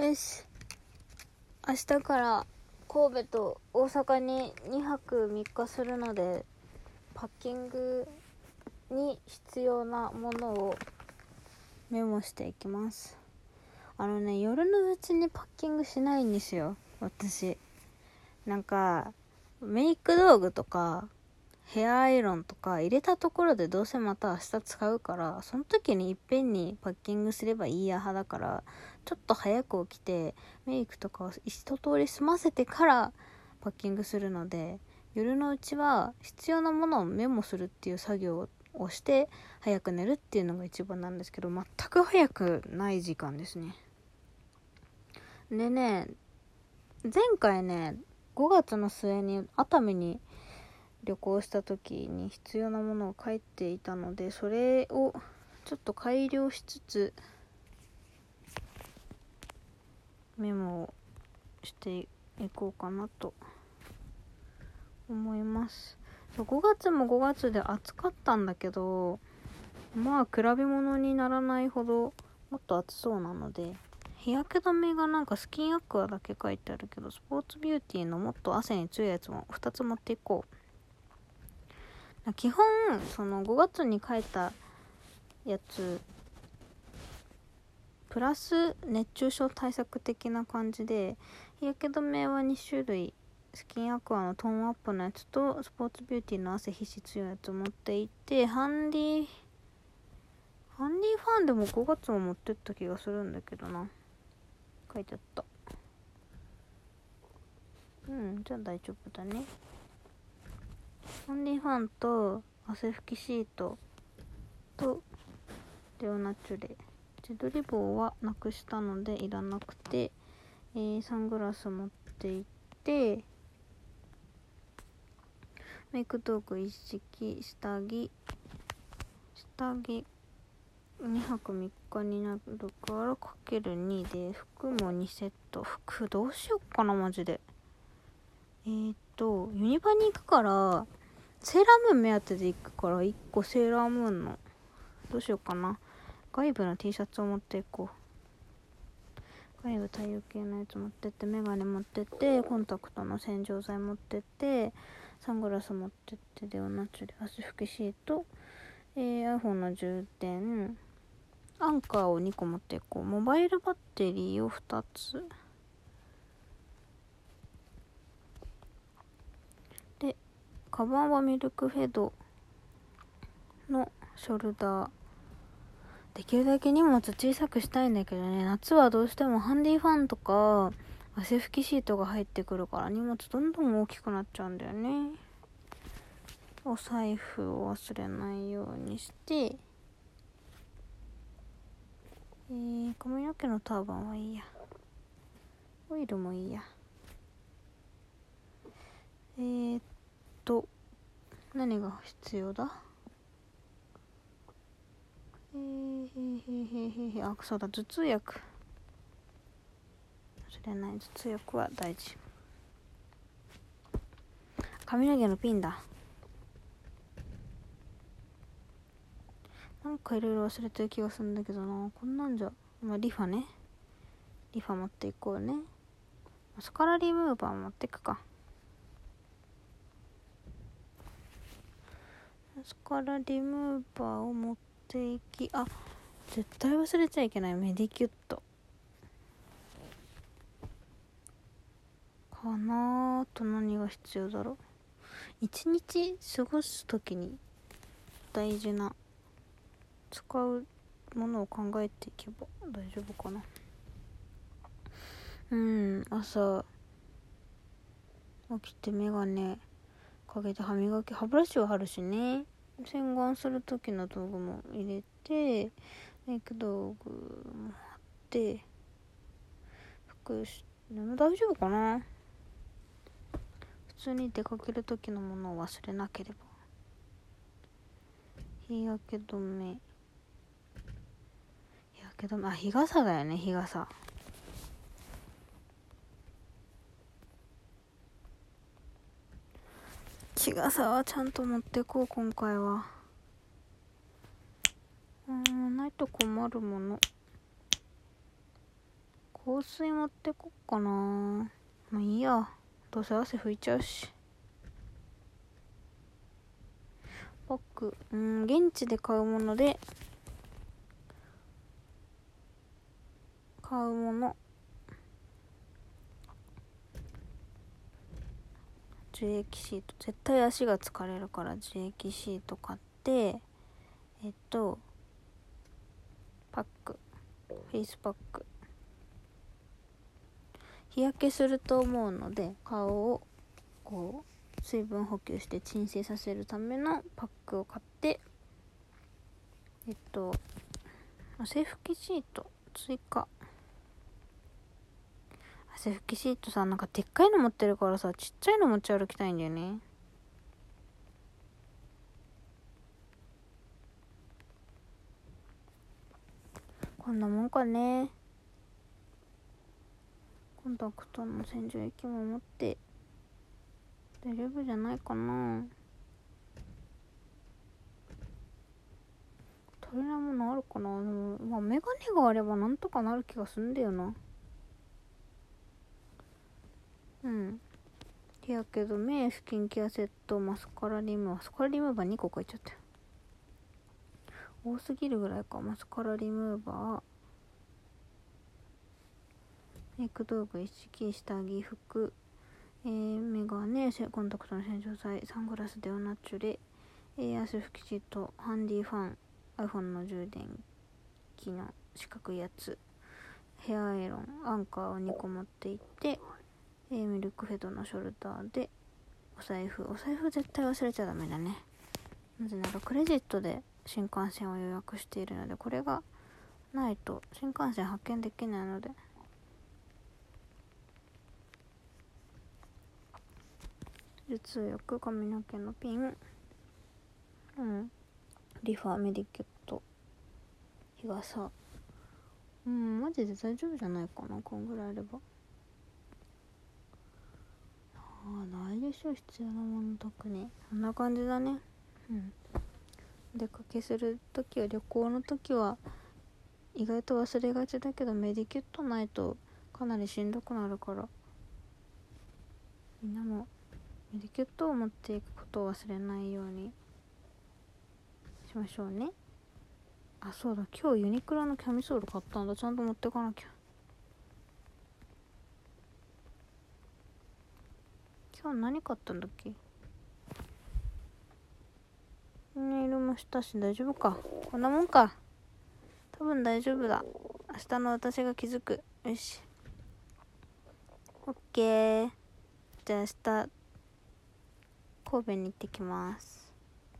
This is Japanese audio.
よし。明日から神戸と大阪に2泊3日するのでパッキングに必要なものをメモしていきます。あのね夜のうちにパッキングしないんですよ私。なんかメイク道具とかヘアアイロンとか入れたところでどうせまた明日使うからその時にいっぺんにパッキングすればいいや派だからちょっと早く起きてメイクとかを一通り済ませてからパッキングするので夜のうちは必要なものをメモするっていう作業をして早く寝るっていうのが一番なんですけど全く早くない時間ですね。でね前回ね5月の末に熱海に旅行した時に必要なものを書いていたのでそれをちょっと改良しつつメモをしていこうかなと思います。5月も5月で暑かったんだけどまあ比べ物にならないほどもっと暑そうなので日焼け止めがなんかスキンアクアだけ書いてあるけどスポーツビューティーのもっと汗に強いやつも2つ持っていこう。基本その5月に書いたやつプラス熱中症対策的な感じで日焼け止めは2種類スキンアクアのトーンアップのやつとスポーツビューティーの汗皮脂強いやつ持っていてハンディハンディファンでも5月も持ってった気がするんだけどな。書いてあった。うんじゃあ大丈夫だね。ハンディファンと汗拭きシートとレオナチュレ。自撮り棒はなくしたのでいらなくて、えー、サングラス持っていってメイク道具一式下着下着2泊3日になるからかける2で服も2セット。服どうしよっかなマジで。えー、っとユニバに行くからセーラームーン目当てで行くから1個セーラームーンのどうしようかな。外部の T シャツを持っていこう。外部太陽系のやつ持ってってメガネ持ってってコンタクトの洗浄剤持ってってサングラス持ってってでオナチュで汗拭きシート、えー、iPhone の充電。アンカーを2個持っていこう。モバイルバッテリーを2つ。カバンはミルクフェドのショルダー。できるだけ荷物小さくしたいんだけどね。夏はどうしてもハンディファンとか汗拭きシートが入ってくるから荷物どんどん大きくなっちゃうんだよね。お財布を忘れないようにして。えー、髪の毛のターバンはいいや。オイルもいいやえー、っと何が必要だ？えー、へへへへあそうだ頭痛薬。忘れない。頭痛薬は大事。髪の毛のピンだ。なんかいろいろ忘れてる気がするんだけどな。こんなんじゃまあリファね。リファ持っていこうね。マスカラリムーバー持っていくか。マスカラリムーバーを持っていきあ絶対忘れちゃいけない。メディキュット。かなあと何が必要だろう。一日過ごす時に大事な使うものを考えていけば大丈夫かな。うん朝起きて眼鏡かけて歯磨き歯ブラシはあるしね。洗顔する時の道具も入れてメイク道具もあって服でも大丈夫かな？普通に出かける時のものを忘れなければ。日焼け止め。日焼け止めあ日傘だよね日傘。日傘はちゃんと持ってこう今回は。うんないと困るもの。香水持ってこっかな。まあいいや。どうせ汗拭いちゃうし。バッグうん現地で買うもので買うもの。樹液シート。絶対足が疲れるから樹液シート買ってえっとパック。フェイスパック。日焼けすると思うので顔をこう水分補給して鎮静させるためのパックを買ってえっと汗拭きシート追加。汗拭きシートさなんかでっかいの持ってるからさちっちゃいの持ち歩きたいんだよね。こんなもんかね。コンタクトの洗浄液も持って。大丈夫じゃないかな。足りないものあるかな。でもまあメガネがあればなんとかなる気がすんだよな。うん。日焼け止めスキンケアセットマスカラリムマスカラリムーバー2個書いちゃった多すぎるぐらいか。マスカラリムーバー。メイク道具一式下着服、えー、メガネコンタクトの洗浄剤。サングラスデオナチュレ、えー、汗拭きシート。ハンディファン。iPhone の充電器の四角いやつ。ヘアアイロン。アンカーを2個持っていって。えー、ミルクフェドのショルダーでお財布。お財布絶対忘れちゃダメだね。なぜならクレジットで新幹線を予約しているのでこれがないと新幹線発見できないので。通訳髪の毛のピン。うん。リファメディケット。日傘。うんマジで大丈夫じゃないかなこんぐらいあれば。あないでしょ必要なもの特に。そんな感じだね。うん。出かけする時は旅行の時は意外と忘れがちだけどメディキュットないとかなりしんどくなるから。みんなもメディキュットを持っていくことを忘れないようにしましょうね。あそうだ。今日ユニクロのキャミソール買ったんだ。ちゃんと持ってかなきゃ今日何買ったんだっけ？ネイルもしたし大丈夫か？こんなもんか。多分大丈夫だ。明日の私が気づく。よし。オッケー。じゃあ明日神戸に行ってきます。